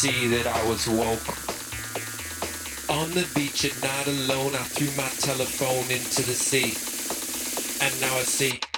see that I was woke. On the beach and not alone, I threw my telephone into the sea, and now I see